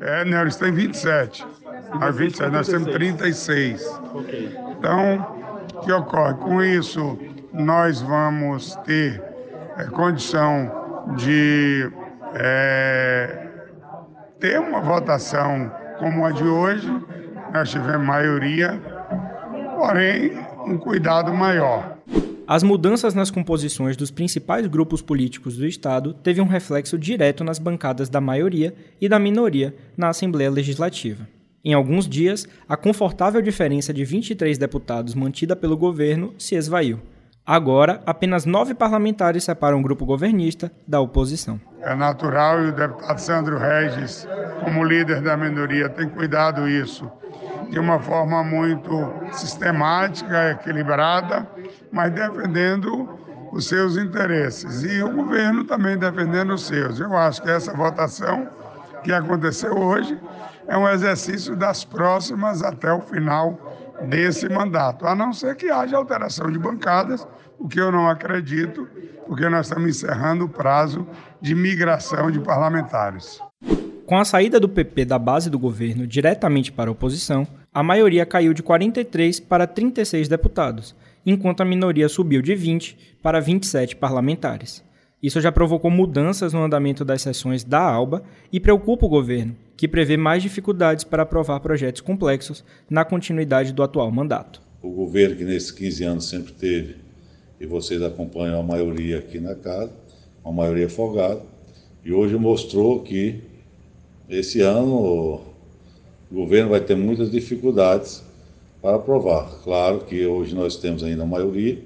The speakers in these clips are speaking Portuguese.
É, não, eles têm 27. Nós, 27, nós temos 36. Então, o que ocorre? Com isso, nós vamos ter é, condição de é, ter uma votação como a de hoje. Nós tivemos maioria, porém, um cuidado maior. As mudanças nas composições dos principais grupos políticos do Estado teve um reflexo direto nas bancadas da maioria e da minoria na Assembleia Legislativa. Em alguns dias, a confortável diferença de 23 deputados mantida pelo governo se esvaiu. Agora, apenas nove parlamentares separam o grupo governista da oposição. É natural e o deputado Sandro Regis, como líder da minoria, tem cuidado isso de uma forma muito sistemática, equilibrada, mas defendendo os seus interesses. E o governo também defendendo os seus. Eu acho que essa votação que aconteceu hoje é um exercício das próximas até o final desse mandato, a não ser que haja alteração de bancadas, o que eu não acredito, porque nós estamos encerrando o prazo de migração de parlamentares. Com a saída do PP da base do governo diretamente para a oposição, a maioria caiu de 43 para 36 deputados, enquanto a minoria subiu de 20 para 27 parlamentares. Isso já provocou mudanças no andamento das sessões da ALBA e preocupa o governo, que prevê mais dificuldades para aprovar projetos complexos na continuidade do atual mandato. O governo que nesses 15 anos sempre teve, e vocês acompanham a maioria aqui na casa, uma maioria folgada, e hoje mostrou que esse ano o governo vai ter muitas dificuldades para aprovar. Claro que hoje nós temos ainda a maioria,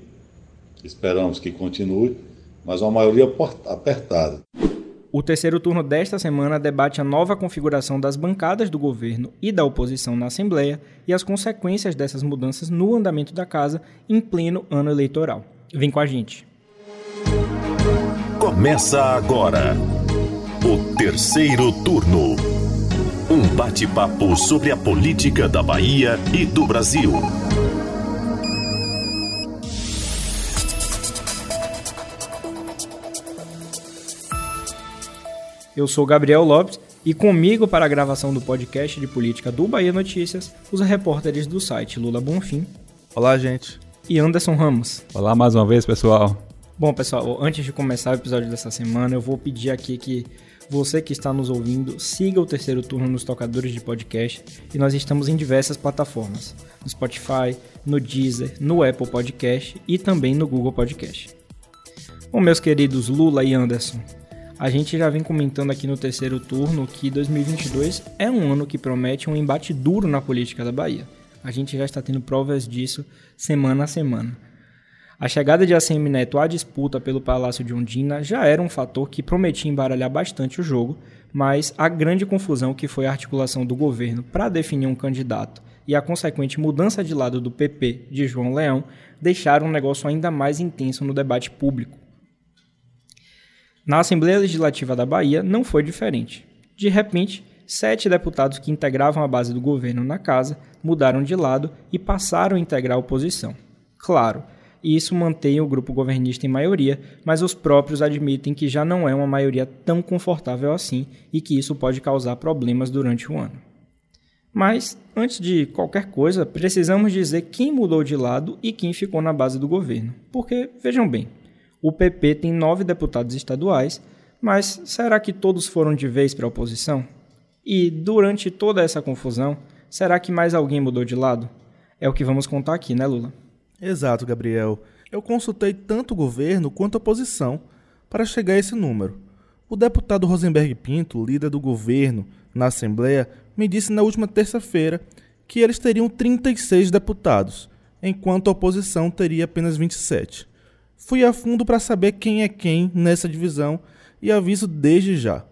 esperamos que continue, mas uma maioria apertada. O terceiro turno desta semana debate a nova configuração das bancadas do governo e da oposição na Assembleia e as consequências dessas mudanças no andamento da casa em pleno ano eleitoral. Vem com a gente. Começa agora o terceiro turno. Um bate-papo sobre a política da Bahia e do Brasil. Eu sou Gabriel Lopes e comigo para a gravação do podcast de política do Bahia Notícias, os repórteres do site Lula Bonfim. Olá, gente. E Anderson Ramos. Olá mais uma vez, pessoal. Bom, pessoal, antes de começar o episódio dessa semana, eu vou pedir aqui que você que está nos ouvindo siga o terceiro turno nos tocadores de podcast e nós estamos em diversas plataformas: no Spotify, no Deezer, no Apple Podcast e também no Google Podcast. Bom, meus queridos Lula e Anderson, a gente já vem comentando aqui no terceiro turno que 2022 é um ano que promete um embate duro na política da Bahia. A gente já está tendo provas disso semana a semana. A chegada de ACM Neto à disputa pelo Palácio de Ondina já era um fator que prometia embaralhar bastante o jogo, mas a grande confusão que foi a articulação do governo para definir um candidato e a consequente mudança de lado do PP de João Leão deixaram um negócio ainda mais intenso no debate público. Na Assembleia Legislativa da Bahia não foi diferente. De repente, sete deputados que integravam a base do governo na casa mudaram de lado e passaram a integrar a oposição. Claro, isso mantém o grupo governista em maioria, mas os próprios admitem que já não é uma maioria tão confortável assim e que isso pode causar problemas durante o ano. Mas, antes de qualquer coisa, precisamos dizer quem mudou de lado e quem ficou na base do governo. Porque, vejam bem, o PP tem nove deputados estaduais, mas será que todos foram de vez para a oposição? E durante toda essa confusão, será que mais alguém mudou de lado? É o que vamos contar aqui, né, Lula? Exato, Gabriel. Eu consultei tanto o governo quanto a oposição para chegar a esse número. O deputado Rosenberg Pinto, líder do governo na Assembleia, me disse na última terça-feira que eles teriam 36 deputados, enquanto a oposição teria apenas 27. Fui a fundo para saber quem é quem nessa divisão e aviso desde já: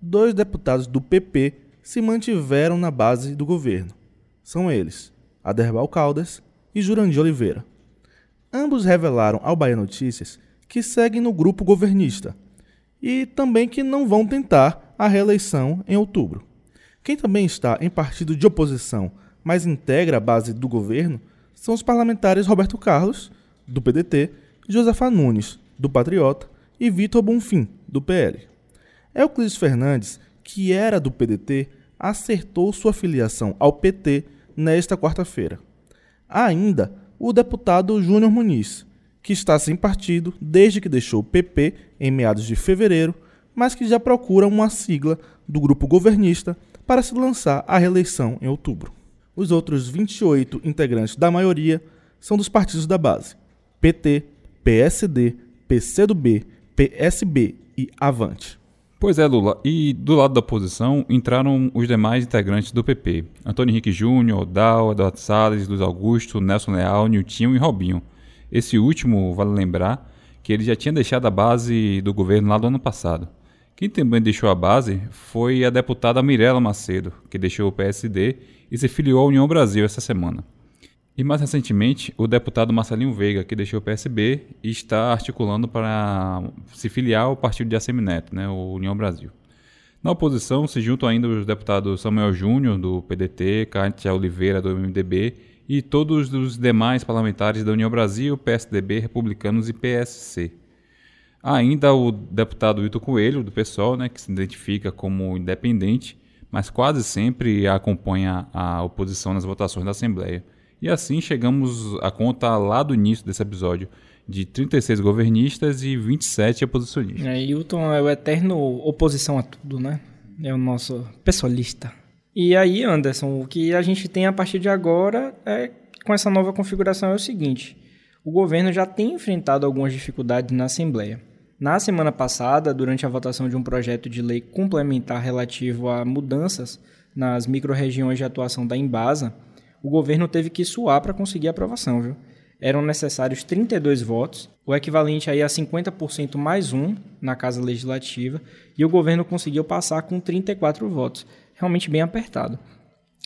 dois deputados do PP se mantiveram na base do governo. São eles, Aderbal Caldas e Jurandir Oliveira. Ambos revelaram ao Bahia Notícias que seguem no grupo governista e também que não vão tentar a reeleição em outubro. Quem também está em partido de oposição, mas integra a base do governo, são os parlamentares Roberto Carlos, do PDT, Josefa Nunes, do Patriota, e Vitor Bonfim, do PL. Euclides Fernandes, que era do PDT, acertou sua filiação ao PT nesta quarta-feira. Ainda o deputado Júnior Muniz, que está sem partido desde que deixou o PP em meados de fevereiro, mas que já procura uma sigla do grupo governista para se lançar à reeleição em outubro. Os outros 28 integrantes da maioria são dos partidos da base: PT, PSD, PCdoB, PSB e Avante. Pois é, Lula. E do lado da oposição entraram os demais integrantes do PP: Antônio Henrique Júnior, Odal, Eduardo Salles, Luiz Augusto, Nelson Leal, Niltinho e Robinho. Esse último, vale lembrar, que ele já tinha deixado a base do governo lá do ano passado. Quem também deixou a base foi a deputada Mirela Macedo, que deixou o PSD e se filiou à União Brasil essa semana. E mais recentemente, o deputado Marcelinho Veiga, que deixou o PSB está articulando para se filiar ao partido de Assemineto, né, o União Brasil. Na oposição se juntam ainda os deputados Samuel Júnior, do PDT, Kátia Oliveira, do MDB, e todos os demais parlamentares da União Brasil, PSDB, Republicanos e PSC. Ainda o deputado Wilton Coelho, do PSOL, né, que se identifica como independente, mas quase sempre acompanha a oposição nas votações da Assembleia. E assim chegamos à conta lá do início desse episódio de 36 governistas e 27 oposicionistas. É, Hilton é o eterno oposição a tudo, né? É o nosso pessoalista. E aí, Anderson, o que a gente tem a partir de agora é com essa nova configuração é o seguinte: o governo já tem enfrentado algumas dificuldades na Assembleia. Na semana passada, durante a votação de um projeto de lei complementar relativo a mudanças nas microrregiões de atuação da Embasa, o governo teve que suar para conseguir a aprovação, viu? Eram necessários 32 votos, o equivalente aí a 50% mais um na Casa Legislativa, e o governo conseguiu passar com 34 votos. Realmente bem apertado.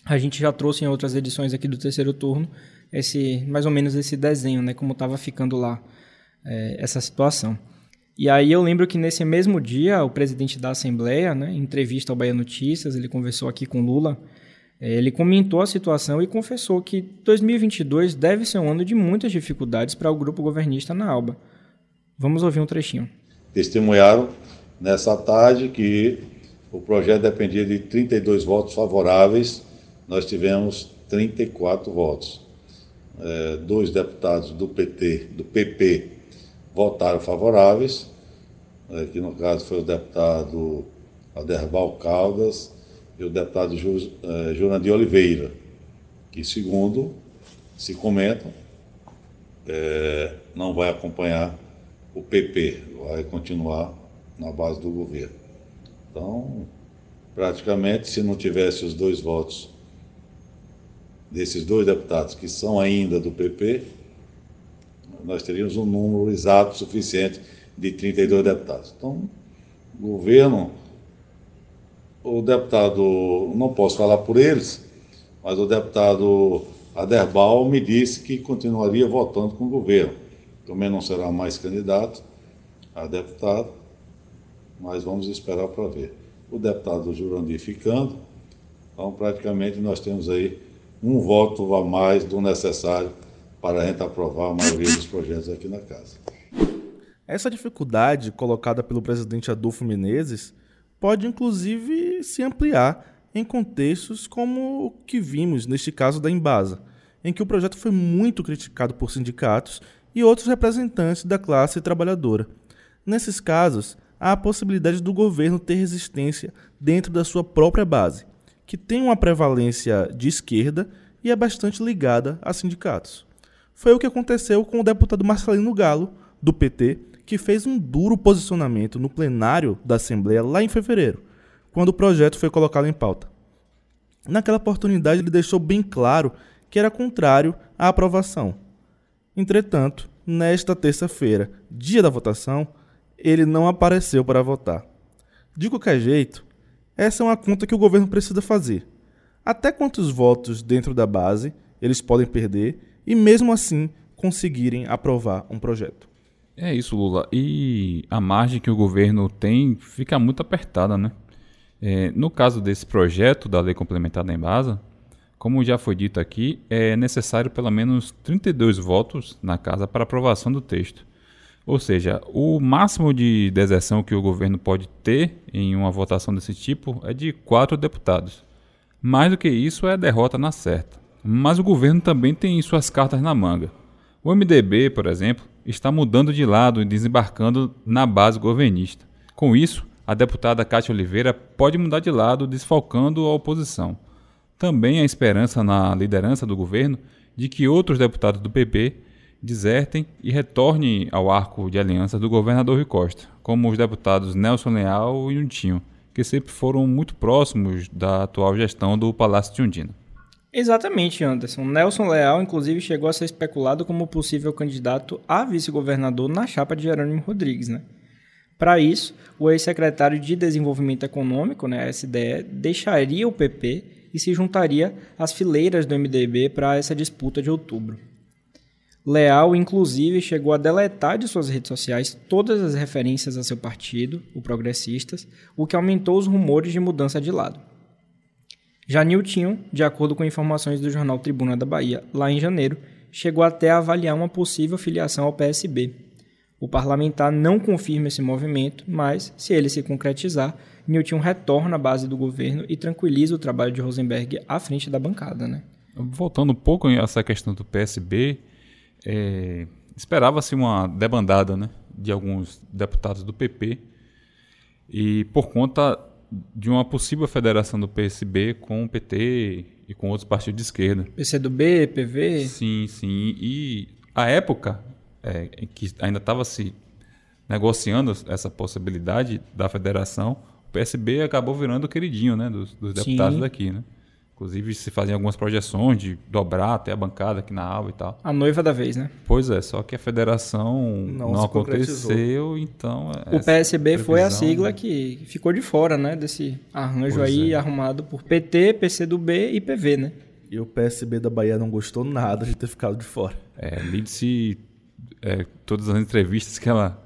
A gente já trouxe em outras edições aqui do terceiro turno esse mais ou menos esse desenho, né, como estava ficando lá é, essa situação. E aí eu lembro que nesse mesmo dia o presidente da Assembleia, né, em entrevista ao Bahia Notícias, ele conversou aqui com Lula ele comentou a situação e confessou que 2022 deve ser um ano de muitas dificuldades para o grupo governista na Alba. Vamos ouvir um trechinho. Testemunharam nessa tarde que o projeto dependia de 32 votos favoráveis, nós tivemos 34 votos. É, dois deputados do PT, do PP, votaram favoráveis, é, que no caso foi o deputado Aderbal Caldas e o deputado uh, Jurandir Oliveira, que, segundo se comentam, é, não vai acompanhar o PP, vai continuar na base do governo. Então, praticamente, se não tivesse os dois votos desses dois deputados que são ainda do PP, nós teríamos um número exato suficiente de 32 deputados. Então, o governo o deputado, não posso falar por eles, mas o deputado Aderbal me disse que continuaria votando com o governo. Também não será mais candidato a deputado, mas vamos esperar para ver. O deputado Jurandir ficando, então praticamente nós temos aí um voto a mais do necessário para a gente aprovar a maioria dos projetos aqui na casa. Essa dificuldade colocada pelo presidente Adolfo Menezes pode inclusive se ampliar em contextos como o que vimos neste caso da Embasa, em que o projeto foi muito criticado por sindicatos e outros representantes da classe trabalhadora. Nesses casos, há a possibilidade do governo ter resistência dentro da sua própria base, que tem uma prevalência de esquerda e é bastante ligada a sindicatos. Foi o que aconteceu com o deputado Marcelino Galo, do PT, que fez um duro posicionamento no plenário da Assembleia lá em fevereiro, quando o projeto foi colocado em pauta. Naquela oportunidade, ele deixou bem claro que era contrário à aprovação. Entretanto, nesta terça-feira, dia da votação, ele não apareceu para votar. De qualquer jeito, essa é uma conta que o governo precisa fazer. Até quantos votos dentro da base eles podem perder e, mesmo assim, conseguirem aprovar um projeto. É isso, Lula. E a margem que o governo tem fica muito apertada, né? É, no caso desse projeto da lei complementar da Embasa, como já foi dito aqui, é necessário pelo menos 32 votos na casa para aprovação do texto. Ou seja, o máximo de deserção que o governo pode ter em uma votação desse tipo é de quatro deputados. Mais do que isso, é derrota na certa. Mas o governo também tem suas cartas na manga. O MDB, por exemplo, está mudando de lado e desembarcando na base governista. Com isso, a deputada Cátia Oliveira pode mudar de lado, desfalcando a oposição. Também há esperança na liderança do governo de que outros deputados do PP desertem e retornem ao arco de aliança do governador Rui Costa, como os deputados Nelson Leal e Untinho, que sempre foram muito próximos da atual gestão do Palácio de Undina. Exatamente, Anderson. Nelson Leal, inclusive, chegou a ser especulado como possível candidato a vice-governador na chapa de Jerônimo Rodrigues, né? Para isso, o ex-secretário de Desenvolvimento Econômico, né, SDE, deixaria o PP e se juntaria às fileiras do MDB para essa disputa de outubro. Leal, inclusive, chegou a deletar de suas redes sociais todas as referências a seu partido, o Progressistas, o que aumentou os rumores de mudança de lado. Já Niltinho, de acordo com informações do jornal Tribuna da Bahia, lá em janeiro, chegou até a avaliar uma possível filiação ao PSB. O parlamentar não confirma esse movimento, mas, se ele se concretizar, Nilton retorna à base do governo e tranquiliza o trabalho de Rosenberg à frente da bancada. Né? Voltando um pouco a essa questão do PSB, é, esperava-se uma debandada né, de alguns deputados do PP e por conta de uma possível federação do PSB com o PT e com outros partidos de esquerda. PCdoB, PV? Sim, sim. E a época é, em que ainda estava se negociando essa possibilidade da federação, o PSB acabou virando o queridinho né, dos, dos deputados sim. daqui, né? Inclusive se faziam algumas projeções de dobrar até a bancada aqui na ALBA e tal. A noiva da vez, né? Pois é, só que a federação não, não aconteceu, então... O PSB foi a sigla que ficou de fora, né? Desse arranjo pois aí é. arrumado por PT, PCdoB e PV, né? E o PSB da Bahia não gostou nada de ter ficado de fora. É, Lídice, é, todas as entrevistas que ela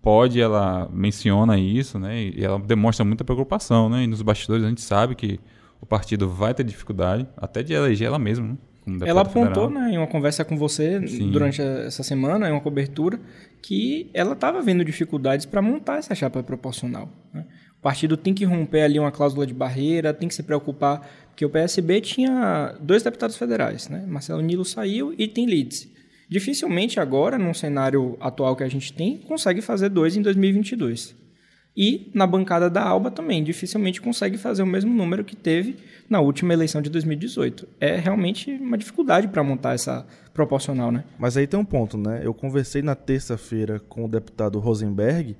pode, ela menciona isso, né? E ela demonstra muita preocupação, né? E nos bastidores a gente sabe que o partido vai ter dificuldade até de eleger ela mesma, né? Ela apontou né, em uma conversa com você Sim. durante essa semana, em uma cobertura, que ela estava vendo dificuldades para montar essa chapa proporcional. Né? O partido tem que romper ali uma cláusula de barreira, tem que se preocupar, porque o PSB tinha dois deputados federais, né? Marcelo Nilo saiu e tem Leeds. Dificilmente agora, num cenário atual que a gente tem, consegue fazer dois em 2022. E na bancada da Alba também, dificilmente consegue fazer o mesmo número que teve na última eleição de 2018. É realmente uma dificuldade para montar essa proporcional, né? Mas aí tem um ponto, né? Eu conversei na terça-feira com o deputado Rosenberg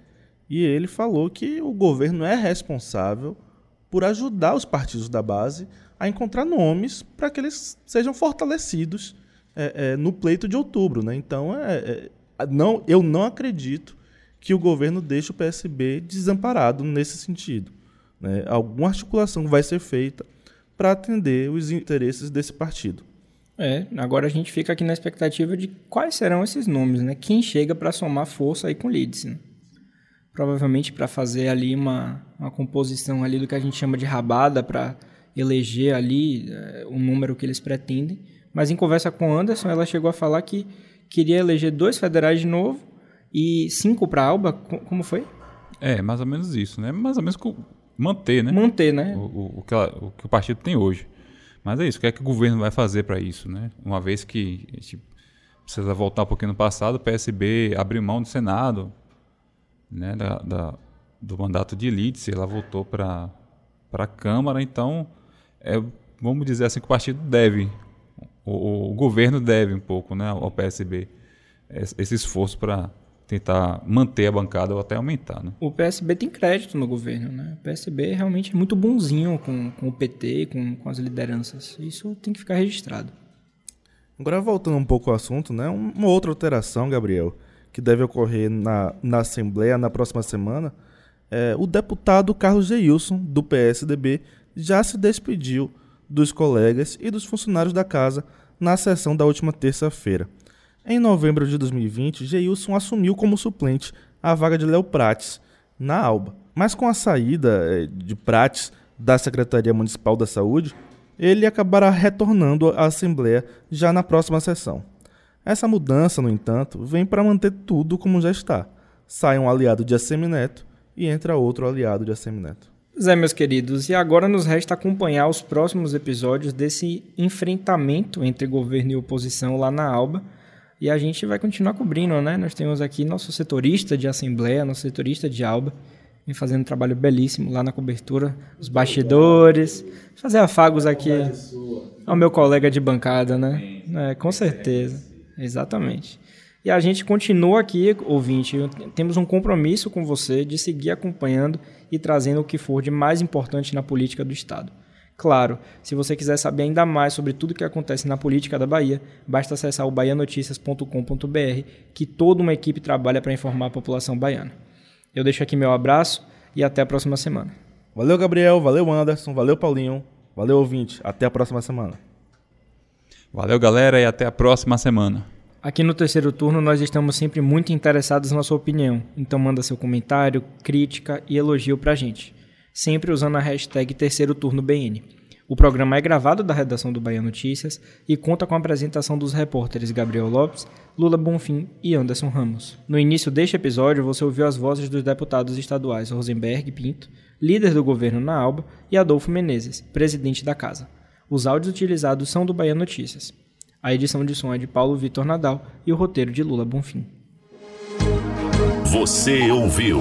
e ele falou que o governo é responsável por ajudar os partidos da base a encontrar nomes para que eles sejam fortalecidos é, é, no pleito de outubro, né? Então, é, é não, eu não acredito que o governo deixe o PSB desamparado nesse sentido. Né? Alguma articulação vai ser feita para atender os interesses desse partido. É, agora a gente fica aqui na expectativa de quais serão esses nomes, né? Quem chega para somar força aí com o Leeds, né? Provavelmente para fazer ali uma, uma composição ali do que a gente chama de rabada para eleger ali é, o número que eles pretendem. Mas em conversa com Anderson, ela chegou a falar que queria eleger dois federais de novo e 5 para Alba, como foi? É, mais ou menos isso, né? Mais ou menos manter, né? Manter, né? O, o, o, que, ela, o que o partido tem hoje. Mas é isso, o que é que o governo vai fazer para isso, né? Uma vez que a gente precisa voltar um pouquinho no passado, o PSB abriu mão do Senado, né? Da, da do mandato de elite, ela voltou para a Câmara, então, é, vamos dizer assim que o partido deve, o, o governo deve um pouco, né? Ao PSB, esse esforço para tentar manter a bancada ou até aumentar. Né? O PSB tem crédito no governo. Né? O PSB realmente é muito bonzinho com, com o PT, com, com as lideranças. Isso tem que ficar registrado. Agora, voltando um pouco ao assunto, né? uma outra alteração, Gabriel, que deve ocorrer na, na Assembleia na próxima semana, é, o deputado Carlos Geilson, do PSDB, já se despediu dos colegas e dos funcionários da casa na sessão da última terça-feira. Em novembro de 2020, Geilson assumiu como suplente a vaga de Léo Prates na Alba. Mas com a saída eh, de Prates da Secretaria Municipal da Saúde, ele acabará retornando à Assembleia já na próxima sessão. Essa mudança, no entanto, vem para manter tudo como já está. Sai um aliado de Assemineto e entra outro aliado de Assemineto. Pois é, meus queridos, e agora nos resta acompanhar os próximos episódios desse enfrentamento entre governo e oposição lá na Alba. E a gente vai continuar cobrindo, né? Nós temos aqui nosso setorista de Assembleia, nosso setorista de Alba, vem fazendo um trabalho belíssimo lá na cobertura, os bastidores, fazer afagos aqui ao meu colega de bancada, né? É, com certeza, exatamente. E a gente continua aqui, ouvinte, temos um compromisso com você de seguir acompanhando e trazendo o que for de mais importante na política do Estado. Claro, se você quiser saber ainda mais sobre tudo o que acontece na política da Bahia, basta acessar o baianoticias.com.br, que toda uma equipe trabalha para informar a população baiana. Eu deixo aqui meu abraço e até a próxima semana. Valeu, Gabriel. Valeu, Anderson. Valeu, Paulinho. Valeu, ouvinte. Até a próxima semana. Valeu, galera, e até a próxima semana. Aqui no terceiro turno nós estamos sempre muito interessados na sua opinião, então manda seu comentário, crítica e elogio pra gente, sempre usando a hashtag terceiro turno BN. O programa é gravado da redação do Bahia Notícias e conta com a apresentação dos repórteres Gabriel Lopes, Lula Bonfim e Anderson Ramos. No início deste episódio você ouviu as vozes dos deputados estaduais Rosenberg Pinto, líder do governo na Alba, e Adolfo Menezes, presidente da casa. Os áudios utilizados são do Bahia Notícias. A edição de som é de Paulo Vitor Nadal e o roteiro de Lula Bonfim. Você ouviu